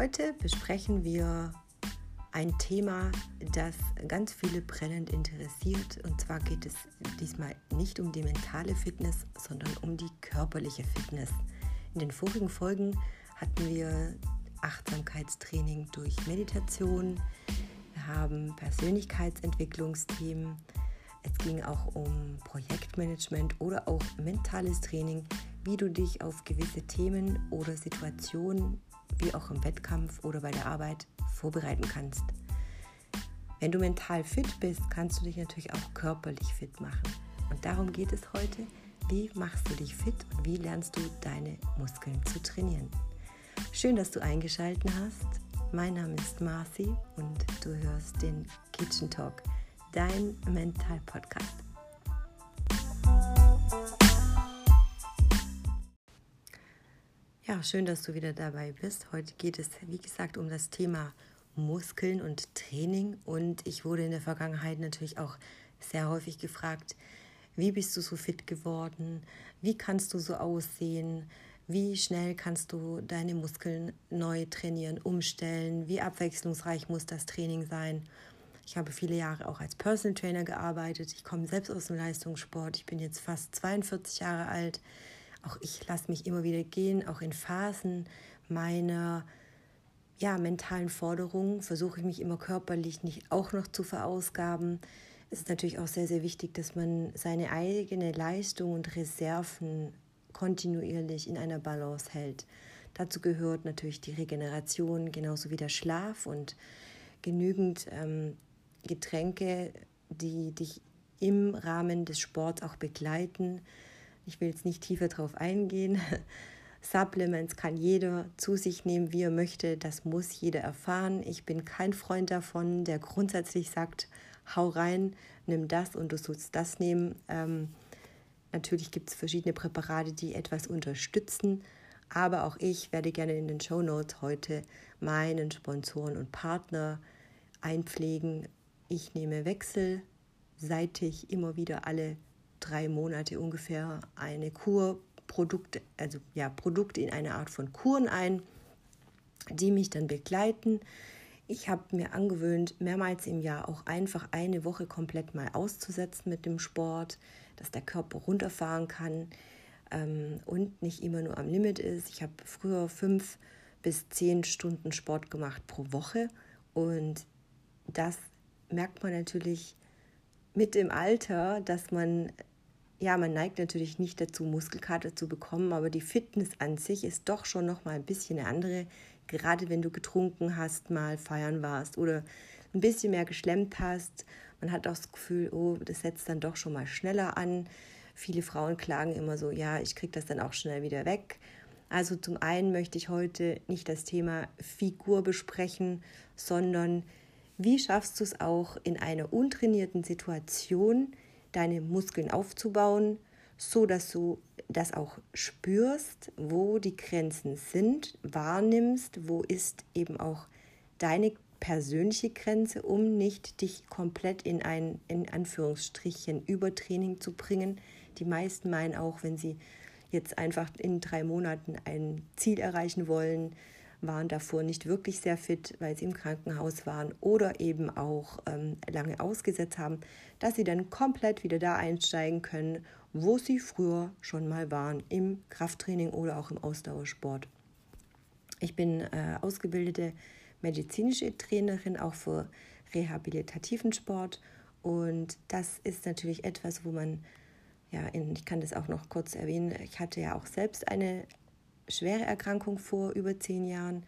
Heute besprechen wir ein Thema, das ganz viele brennend interessiert. Und zwar geht es diesmal nicht um die mentale Fitness, sondern um die körperliche Fitness. In den vorigen Folgen hatten wir Achtsamkeitstraining durch Meditation. Wir haben Persönlichkeitsentwicklungsthemen. Es ging auch um Projektmanagement oder auch mentales Training, wie du dich auf gewisse Themen oder Situationen, wie auch im Wettkampf oder bei der Arbeit, vorbereiten kannst. Wenn du mental fit bist, kannst du dich natürlich auch körperlich fit machen. Und darum geht es heute. Wie machst du dich fit und wie lernst du deine Muskeln zu trainieren? Schön, dass du eingeschaltet hast. Mein Name ist Marci und du hörst den Kitchen Talk, dein Mental-Podcast. Ja, schön, dass du wieder dabei bist. Heute geht es, wie gesagt, um das Thema Muskeln und Training. Und ich wurde in der Vergangenheit natürlich auch sehr häufig gefragt, wie bist du so fit geworden? Wie kannst du so aussehen? Wie schnell kannst du deine Muskeln neu trainieren, umstellen? Wie abwechslungsreich muss das Training sein? Ich habe viele Jahre auch als Personal Trainer gearbeitet. Ich komme selbst aus dem Leistungssport. Ich bin jetzt fast 42 Jahre alt. Auch ich lasse mich immer wieder gehen, auch in Phasen meiner ja, mentalen Forderungen versuche ich mich immer körperlich nicht auch noch zu verausgaben. Es ist natürlich auch sehr, sehr wichtig, dass man seine eigene Leistung und Reserven kontinuierlich in einer Balance hält. Dazu gehört natürlich die Regeneration, genauso wie der Schlaf und genügend ähm, Getränke, die dich im Rahmen des Sports auch begleiten. Ich will jetzt nicht tiefer darauf eingehen. Supplements kann jeder zu sich nehmen, wie er möchte. Das muss jeder erfahren. Ich bin kein Freund davon, der grundsätzlich sagt, hau rein, nimm das und du sollst das nehmen. Ähm, natürlich gibt es verschiedene Präparate, die etwas unterstützen. Aber auch ich werde gerne in den Show Notes heute meinen Sponsoren und Partner einpflegen. Ich nehme wechselseitig immer wieder alle drei Monate ungefähr eine Kur Produkte, also ja, Produkte in einer Art von Kuren ein, die mich dann begleiten. Ich habe mir angewöhnt, mehrmals im Jahr auch einfach eine Woche komplett mal auszusetzen mit dem Sport, dass der Körper runterfahren kann ähm, und nicht immer nur am Limit ist. Ich habe früher fünf bis zehn Stunden Sport gemacht pro Woche und das merkt man natürlich mit dem Alter, dass man ja, man neigt natürlich nicht dazu, Muskelkater zu bekommen, aber die Fitness an sich ist doch schon noch mal ein bisschen eine andere. Gerade wenn du getrunken hast, mal feiern warst oder ein bisschen mehr geschlemmt hast. Man hat auch das Gefühl, oh, das setzt dann doch schon mal schneller an. Viele Frauen klagen immer so, ja, ich kriege das dann auch schnell wieder weg. Also zum einen möchte ich heute nicht das Thema Figur besprechen, sondern wie schaffst du es auch in einer untrainierten Situation, deine Muskeln aufzubauen, so dass du das auch spürst, wo die Grenzen sind, wahrnimmst, wo ist eben auch deine persönliche Grenze, um nicht dich komplett in ein in Anführungsstrichen Übertraining zu bringen. Die meisten meinen auch, wenn sie jetzt einfach in drei Monaten ein Ziel erreichen wollen, waren davor nicht wirklich sehr fit, weil sie im Krankenhaus waren oder eben auch ähm, lange ausgesetzt haben, dass sie dann komplett wieder da einsteigen können, wo sie früher schon mal waren, im Krafttraining oder auch im Ausdauersport. Ich bin äh, ausgebildete medizinische Trainerin auch für rehabilitativen Sport und das ist natürlich etwas, wo man ja, ich kann das auch noch kurz erwähnen. Ich hatte ja auch selbst eine schwere Erkrankung vor über zehn Jahren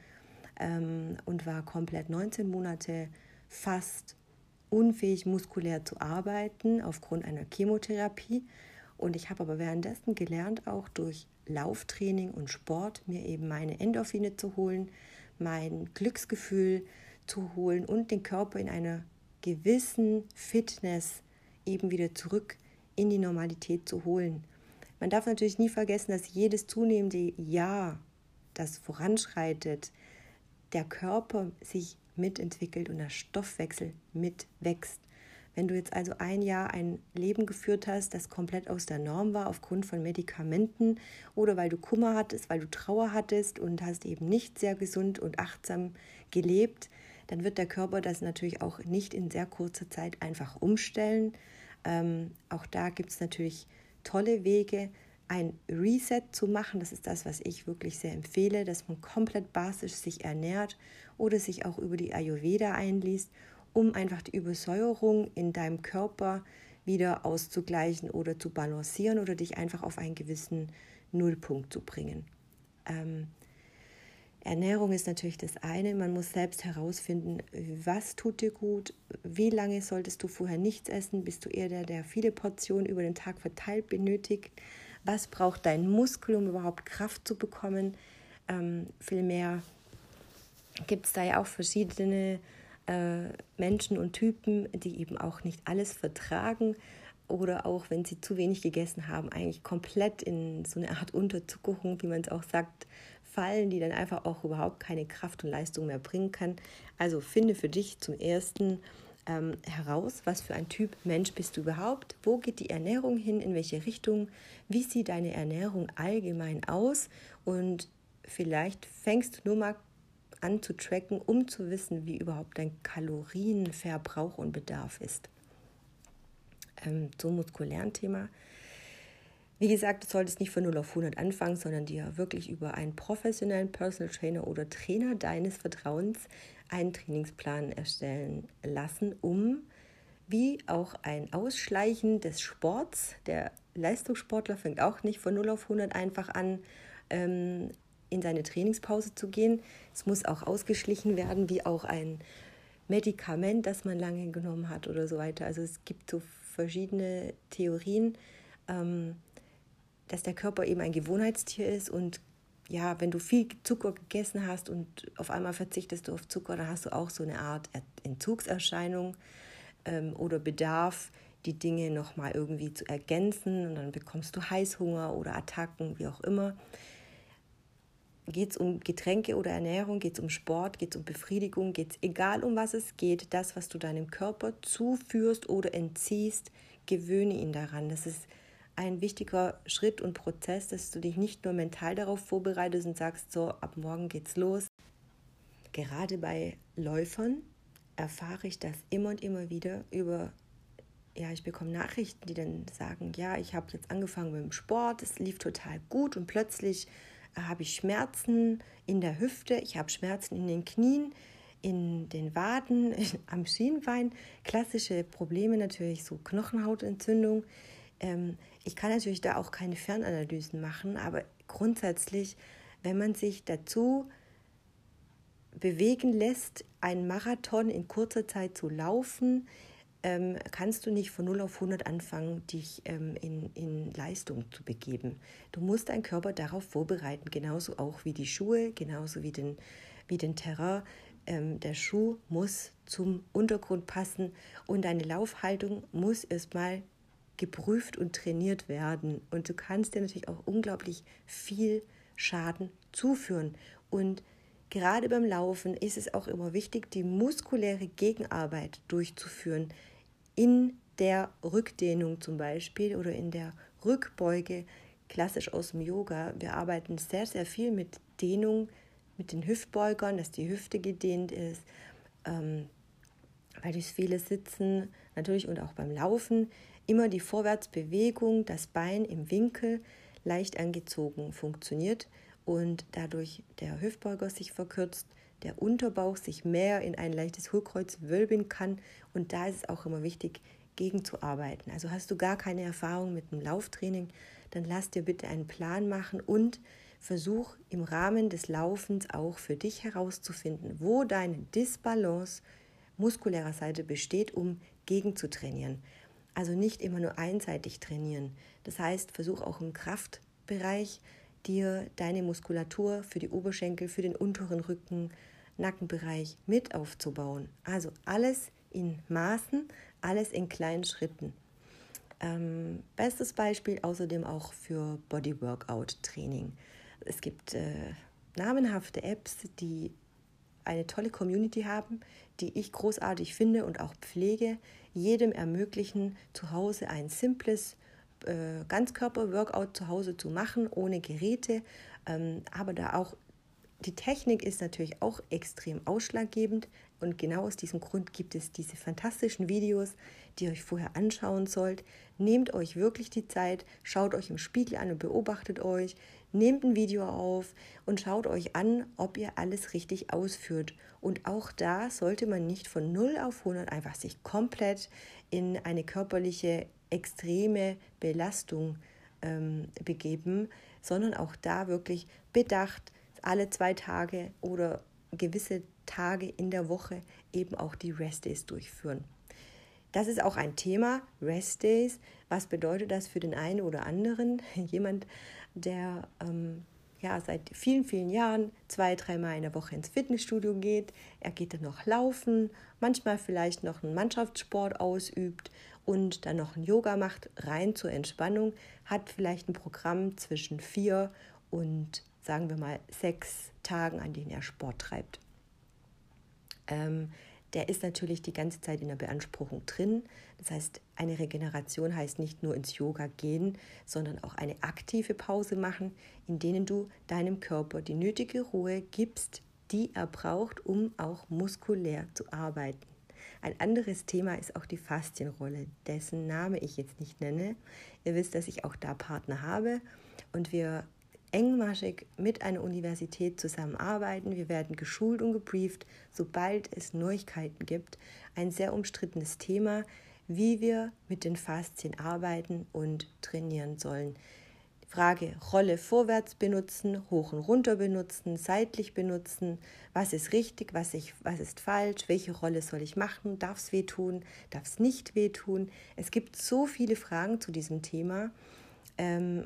ähm, und war komplett 19 Monate fast unfähig, muskulär zu arbeiten aufgrund einer Chemotherapie. Und ich habe aber währenddessen gelernt, auch durch Lauftraining und Sport mir eben meine Endorphine zu holen, mein Glücksgefühl zu holen und den Körper in einer gewissen Fitness eben wieder zurück in die Normalität zu holen. Man darf natürlich nie vergessen, dass jedes zunehmende Jahr, das voranschreitet, der Körper sich mitentwickelt und der Stoffwechsel mitwächst. Wenn du jetzt also ein Jahr ein Leben geführt hast, das komplett aus der Norm war aufgrund von Medikamenten oder weil du Kummer hattest, weil du Trauer hattest und hast eben nicht sehr gesund und achtsam gelebt, dann wird der Körper das natürlich auch nicht in sehr kurzer Zeit einfach umstellen. Ähm, auch da gibt es natürlich tolle Wege, ein Reset zu machen. Das ist das, was ich wirklich sehr empfehle, dass man komplett basisch sich ernährt oder sich auch über die Ayurveda einliest um einfach die Übersäuerung in deinem Körper wieder auszugleichen oder zu balancieren oder dich einfach auf einen gewissen Nullpunkt zu bringen. Ähm, Ernährung ist natürlich das eine. Man muss selbst herausfinden, was tut dir gut, wie lange solltest du vorher nichts essen, bist du eher der, der viele Portionen über den Tag verteilt benötigt, was braucht dein Muskel, um überhaupt Kraft zu bekommen. Ähm, vielmehr gibt es da ja auch verschiedene äh, Menschen und Typen, die eben auch nicht alles vertragen oder auch, wenn sie zu wenig gegessen haben, eigentlich komplett in so eine Art Unterzuckerung, wie man es auch sagt, fallen, die dann einfach auch überhaupt keine Kraft und Leistung mehr bringen kann. Also finde für dich zum ersten ähm, heraus, was für ein Typ Mensch bist du überhaupt, wo geht die Ernährung hin, in welche Richtung, wie sieht deine Ernährung allgemein aus und vielleicht fängst du nur mal anzutracken, um zu wissen, wie überhaupt dein Kalorienverbrauch und Bedarf ist. Ähm, zum muskulären Thema. Wie gesagt, du solltest nicht von 0 auf 100 anfangen, sondern dir wirklich über einen professionellen Personal Trainer oder Trainer deines Vertrauens einen Trainingsplan erstellen lassen, um wie auch ein Ausschleichen des Sports, der Leistungssportler fängt auch nicht von 0 auf 100 einfach an, ähm, in seine Trainingspause zu gehen. Es muss auch ausgeschlichen werden, wie auch ein Medikament, das man lange genommen hat oder so weiter. Also es gibt so verschiedene Theorien, ähm, dass der Körper eben ein Gewohnheitstier ist und ja, wenn du viel Zucker gegessen hast und auf einmal verzichtest du auf Zucker, dann hast du auch so eine Art Entzugserscheinung ähm, oder Bedarf, die Dinge nochmal irgendwie zu ergänzen und dann bekommst du Heißhunger oder Attacken, wie auch immer. Geht es um Getränke oder Ernährung, geht es um Sport, geht es um Befriedigung, geht es egal um was es geht, das, was du deinem Körper zuführst oder entziehst, gewöhne ihn daran. Das ist ein wichtiger Schritt und Prozess, dass du dich nicht nur mental darauf vorbereitest und sagst, so, ab morgen geht's los. Gerade bei Läufern erfahre ich das immer und immer wieder über, ja, ich bekomme Nachrichten, die dann sagen, ja, ich habe jetzt angefangen mit dem Sport, es lief total gut und plötzlich habe ich Schmerzen in der Hüfte, ich habe Schmerzen in den Knien, in den Waden, am Schienbein. Klassische Probleme natürlich, so Knochenhautentzündung. Ähm, ich kann natürlich da auch keine Fernanalysen machen, aber grundsätzlich, wenn man sich dazu bewegen lässt, einen Marathon in kurzer Zeit zu laufen, ähm, kannst du nicht von 0 auf 100 anfangen, dich ähm, in, in Leistung zu begeben. Du musst deinen Körper darauf vorbereiten, genauso auch wie die Schuhe, genauso wie den, wie den Terrain. Ähm, der Schuh muss zum Untergrund passen und deine Laufhaltung muss erstmal geprüft und trainiert werden. Und du kannst dir natürlich auch unglaublich viel Schaden zuführen. Und gerade beim Laufen ist es auch immer wichtig, die muskuläre Gegenarbeit durchzuführen in der Rückdehnung zum Beispiel oder in der Rückbeuge, klassisch aus dem Yoga. Wir arbeiten sehr, sehr viel mit Dehnung, mit den Hüftbeugern, dass die Hüfte gedehnt ist, ähm, weil durch viele Sitzen natürlich und auch beim Laufen immer die Vorwärtsbewegung, das Bein im Winkel leicht angezogen funktioniert und dadurch der Hüftbeuger sich verkürzt, der Unterbauch sich mehr in ein leichtes Hohlkreuz wölben kann. Und da ist es auch immer wichtig, gegenzuarbeiten. Also hast du gar keine Erfahrung mit dem Lauftraining, dann lass dir bitte einen Plan machen und versuch im Rahmen des Laufens auch für dich herauszufinden, wo deine Disbalance muskulärer Seite besteht, um gegenzutrainieren. Also nicht immer nur einseitig trainieren. Das heißt, versuch auch im Kraftbereich dir deine Muskulatur für die Oberschenkel, für den unteren Rücken, Nackenbereich mit aufzubauen. Also alles in Maßen, alles in kleinen Schritten. Ähm, bestes Beispiel außerdem auch für Body Workout Training. Es gibt äh, namenhafte Apps, die eine tolle Community haben, die ich großartig finde und auch pflege, jedem ermöglichen, zu Hause ein simples äh, Ganzkörper-Workout zu Hause zu machen, ohne Geräte, ähm, aber da auch die Technik ist natürlich auch extrem ausschlaggebend und genau aus diesem Grund gibt es diese fantastischen Videos, die ihr euch vorher anschauen sollt. Nehmt euch wirklich die Zeit, schaut euch im Spiegel an und beobachtet euch, nehmt ein Video auf und schaut euch an, ob ihr alles richtig ausführt. Und auch da sollte man nicht von 0 auf 100 einfach sich komplett in eine körperliche extreme Belastung ähm, begeben, sondern auch da wirklich bedacht, alle zwei Tage oder gewisse Tage in der Woche eben auch die Rest Days durchführen. Das ist auch ein Thema, Rest Days. Was bedeutet das für den einen oder anderen? Jemand, der ähm, ja, seit vielen, vielen Jahren zwei, dreimal in der Woche ins Fitnessstudio geht. Er geht dann noch laufen, manchmal vielleicht noch einen Mannschaftssport ausübt und dann noch ein Yoga macht, rein zur Entspannung, hat vielleicht ein Programm zwischen vier und sagen wir mal sechs Tagen, an denen er Sport treibt. Ähm, der ist natürlich die ganze Zeit in der Beanspruchung drin. Das heißt, eine Regeneration heißt nicht nur ins Yoga gehen, sondern auch eine aktive Pause machen, in denen du deinem Körper die nötige Ruhe gibst, die er braucht, um auch muskulär zu arbeiten. Ein anderes Thema ist auch die Faszienrolle, dessen Name ich jetzt nicht nenne. Ihr wisst, dass ich auch da Partner habe und wir engmaschig mit einer Universität zusammenarbeiten. Wir werden geschult und gebrieft, sobald es Neuigkeiten gibt. Ein sehr umstrittenes Thema, wie wir mit den Faszien arbeiten und trainieren sollen. Frage Rolle vorwärts benutzen, hoch und runter benutzen, seitlich benutzen, was ist richtig, was, ich, was ist falsch, welche Rolle soll ich machen, darf es wehtun, darf es nicht wehtun. Es gibt so viele Fragen zu diesem Thema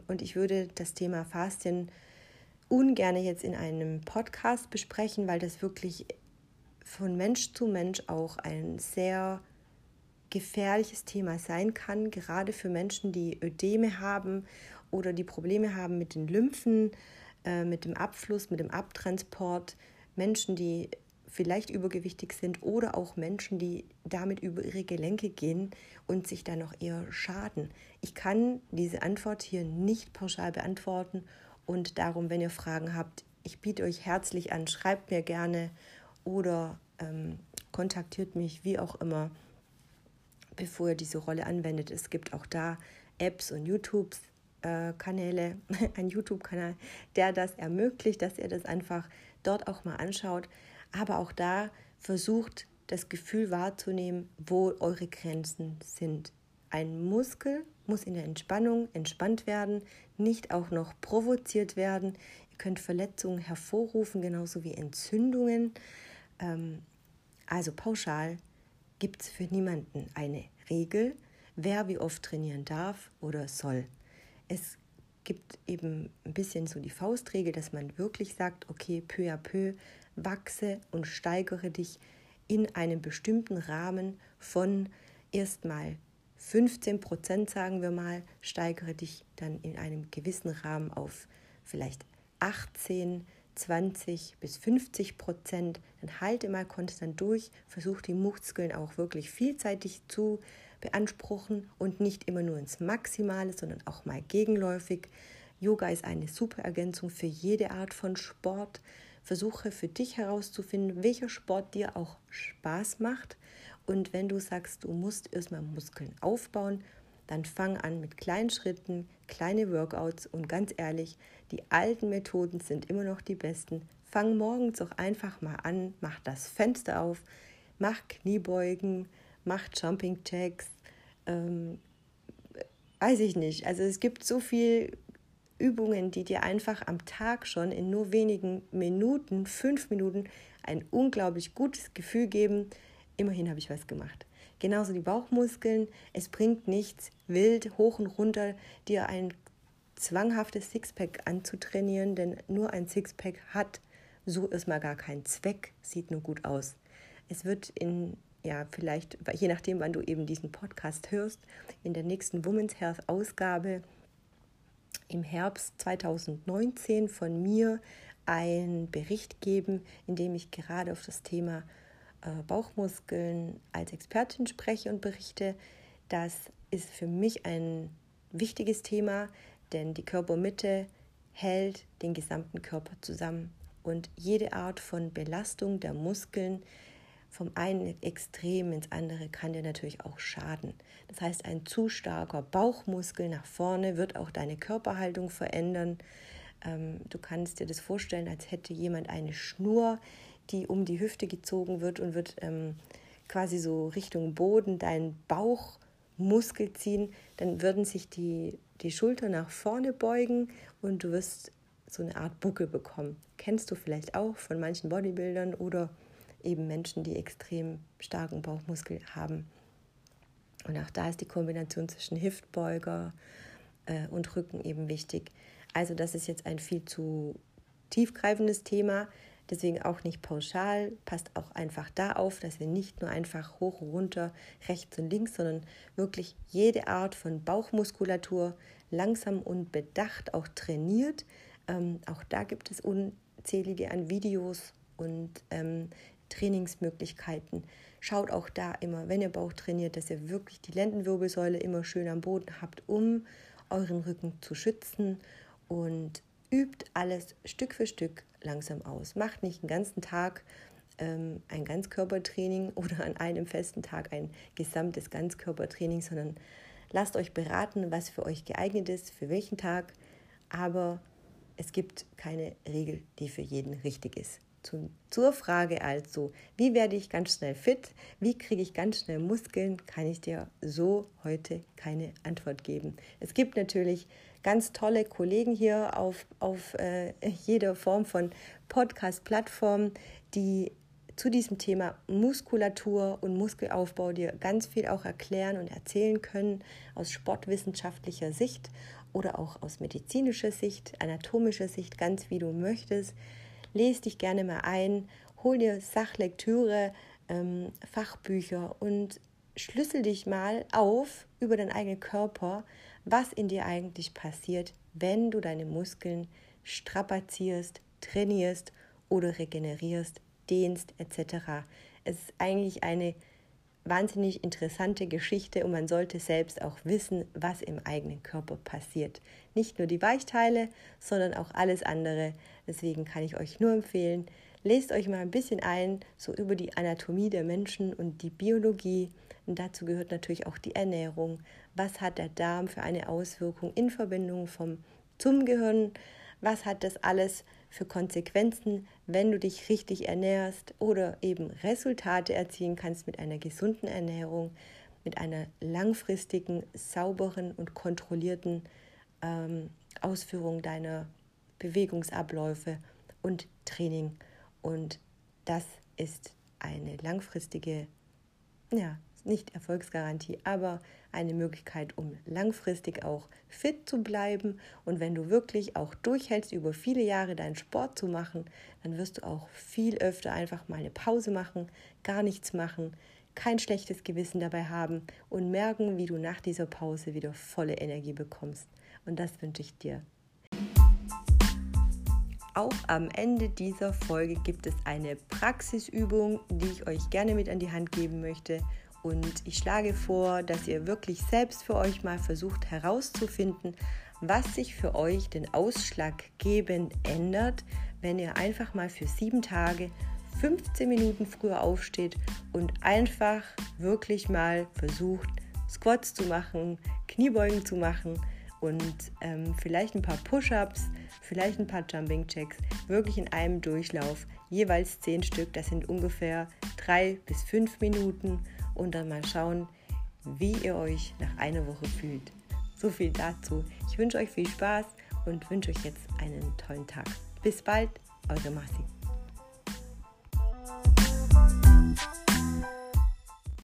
und ich würde das Thema Fastien ungern jetzt in einem Podcast besprechen, weil das wirklich von Mensch zu Mensch auch ein sehr gefährliches Thema sein kann, gerade für Menschen, die Ödeme haben oder die Probleme haben mit den Lymphen, äh, mit dem Abfluss, mit dem Abtransport, Menschen, die vielleicht übergewichtig sind oder auch Menschen, die damit über ihre Gelenke gehen und sich dann noch eher schaden. Ich kann diese Antwort hier nicht pauschal beantworten und darum, wenn ihr Fragen habt, ich biete euch herzlich an, schreibt mir gerne oder ähm, kontaktiert mich, wie auch immer, bevor ihr diese Rolle anwendet. Es gibt auch da Apps und YouTubes, äh, Kanäle, ein YouTube-Kanal, der das ermöglicht, dass ihr das einfach dort auch mal anschaut aber auch da versucht das Gefühl wahrzunehmen, wo eure Grenzen sind. Ein Muskel muss in der Entspannung entspannt werden, nicht auch noch provoziert werden. Ihr könnt Verletzungen hervorrufen, genauso wie Entzündungen. Ähm, also pauschal gibt es für niemanden eine Regel, wer wie oft trainieren darf oder soll. Es gibt eben ein bisschen so die Faustregel, dass man wirklich sagt, okay, peu à peu wachse und steigere dich in einem bestimmten Rahmen von erstmal 15 Prozent, sagen wir mal, steigere dich dann in einem gewissen Rahmen auf vielleicht 18, 20 bis 50 Prozent. Dann halte mal konstant durch, versuch die Muskeln auch wirklich vielseitig zu beanspruchen und nicht immer nur ins Maximale, sondern auch mal gegenläufig. Yoga ist eine super Ergänzung für jede Art von Sport. Versuche für dich herauszufinden, welcher Sport dir auch Spaß macht. Und wenn du sagst, du musst erstmal Muskeln aufbauen, dann fang an mit kleinen Schritten, kleine Workouts und ganz ehrlich, die alten Methoden sind immer noch die besten. Fang morgens auch einfach mal an, mach das Fenster auf, mach Kniebeugen, mach Jumping Jacks, ähm, weiß ich nicht. Also es gibt so viel Übungen, die dir einfach am Tag schon in nur wenigen Minuten, fünf Minuten, ein unglaublich gutes Gefühl geben. Immerhin habe ich was gemacht. Genauso die Bauchmuskeln. Es bringt nichts, wild hoch und runter dir ein zwanghaftes Sixpack anzutrainieren, denn nur ein Sixpack hat so erstmal gar keinen Zweck, sieht nur gut aus. Es wird in, ja, vielleicht, je nachdem, wann du eben diesen Podcast hörst, in der nächsten Women's Health Ausgabe im Herbst 2019 von mir einen Bericht geben, in dem ich gerade auf das Thema äh, Bauchmuskeln als Expertin spreche und berichte. Das ist für mich ein wichtiges Thema, denn die Körpermitte hält den gesamten Körper zusammen und jede Art von Belastung der Muskeln vom einen Extrem ins andere kann dir natürlich auch schaden. Das heißt, ein zu starker Bauchmuskel nach vorne wird auch deine Körperhaltung verändern. Ähm, du kannst dir das vorstellen, als hätte jemand eine Schnur, die um die Hüfte gezogen wird und wird ähm, quasi so Richtung Boden deinen Bauchmuskel ziehen. Dann würden sich die, die Schultern nach vorne beugen und du wirst so eine Art Buckel bekommen. Kennst du vielleicht auch von manchen Bodybuildern oder eben Menschen, die extrem starken Bauchmuskel haben. Und auch da ist die Kombination zwischen Hüftbeuger äh, und Rücken eben wichtig. Also das ist jetzt ein viel zu tiefgreifendes Thema, deswegen auch nicht pauschal. Passt auch einfach da auf, dass ihr nicht nur einfach hoch runter, rechts und links, sondern wirklich jede Art von Bauchmuskulatur langsam und bedacht auch trainiert. Ähm, auch da gibt es unzählige an Videos und ähm, Trainingsmöglichkeiten. Schaut auch da immer, wenn ihr Bauch trainiert, dass ihr wirklich die Lendenwirbelsäule immer schön am Boden habt, um euren Rücken zu schützen und übt alles Stück für Stück langsam aus. Macht nicht den ganzen Tag ähm, ein Ganzkörpertraining oder an einem festen Tag ein gesamtes Ganzkörpertraining, sondern lasst euch beraten, was für euch geeignet ist, für welchen Tag. Aber es gibt keine Regel, die für jeden richtig ist. Zu, zur Frage also, wie werde ich ganz schnell fit? Wie kriege ich ganz schnell Muskeln? Kann ich dir so heute keine Antwort geben. Es gibt natürlich ganz tolle Kollegen hier auf, auf äh, jeder Form von Podcast-Plattform, die zu diesem Thema Muskulatur und Muskelaufbau dir ganz viel auch erklären und erzählen können aus sportwissenschaftlicher Sicht oder auch aus medizinischer Sicht, anatomischer Sicht, ganz wie du möchtest lese dich gerne mal ein, hol dir Sachlektüre, ähm, Fachbücher und schlüssel dich mal auf über deinen eigenen Körper, was in dir eigentlich passiert, wenn du deine Muskeln strapazierst, trainierst oder regenerierst, dehnst etc. Es ist eigentlich eine wahnsinnig interessante Geschichte und man sollte selbst auch wissen, was im eigenen Körper passiert. Nicht nur die Weichteile, sondern auch alles andere. Deswegen kann ich euch nur empfehlen, lest euch mal ein bisschen ein, so über die Anatomie der Menschen und die Biologie. Und dazu gehört natürlich auch die Ernährung. Was hat der Darm für eine Auswirkung in Verbindung vom, zum Gehirn? Was hat das alles für Konsequenzen, wenn du dich richtig ernährst oder eben Resultate erzielen kannst mit einer gesunden Ernährung, mit einer langfristigen, sauberen und kontrollierten ähm, Ausführung deiner Bewegungsabläufe und Training. Und das ist eine langfristige, ja, nicht Erfolgsgarantie, aber eine Möglichkeit, um langfristig auch fit zu bleiben. Und wenn du wirklich auch durchhältst, über viele Jahre deinen Sport zu machen, dann wirst du auch viel öfter einfach mal eine Pause machen, gar nichts machen, kein schlechtes Gewissen dabei haben und merken, wie du nach dieser Pause wieder volle Energie bekommst. Und das wünsche ich dir. Auch am Ende dieser Folge gibt es eine Praxisübung, die ich euch gerne mit an die Hand geben möchte und ich schlage vor, dass ihr wirklich selbst für euch mal versucht herauszufinden, was sich für euch den ausschlaggebend ändert, wenn ihr einfach mal für sieben Tage 15 Minuten früher aufsteht und einfach wirklich mal versucht, Squats zu machen, Kniebeugen zu machen und ähm, vielleicht ein paar Push-ups, vielleicht ein paar Jumping Jacks, wirklich in einem Durchlauf, jeweils 10 Stück, das sind ungefähr drei bis fünf Minuten und dann mal schauen, wie ihr euch nach einer Woche fühlt. So viel dazu. Ich wünsche euch viel Spaß und wünsche euch jetzt einen tollen Tag. Bis bald, eure Marci.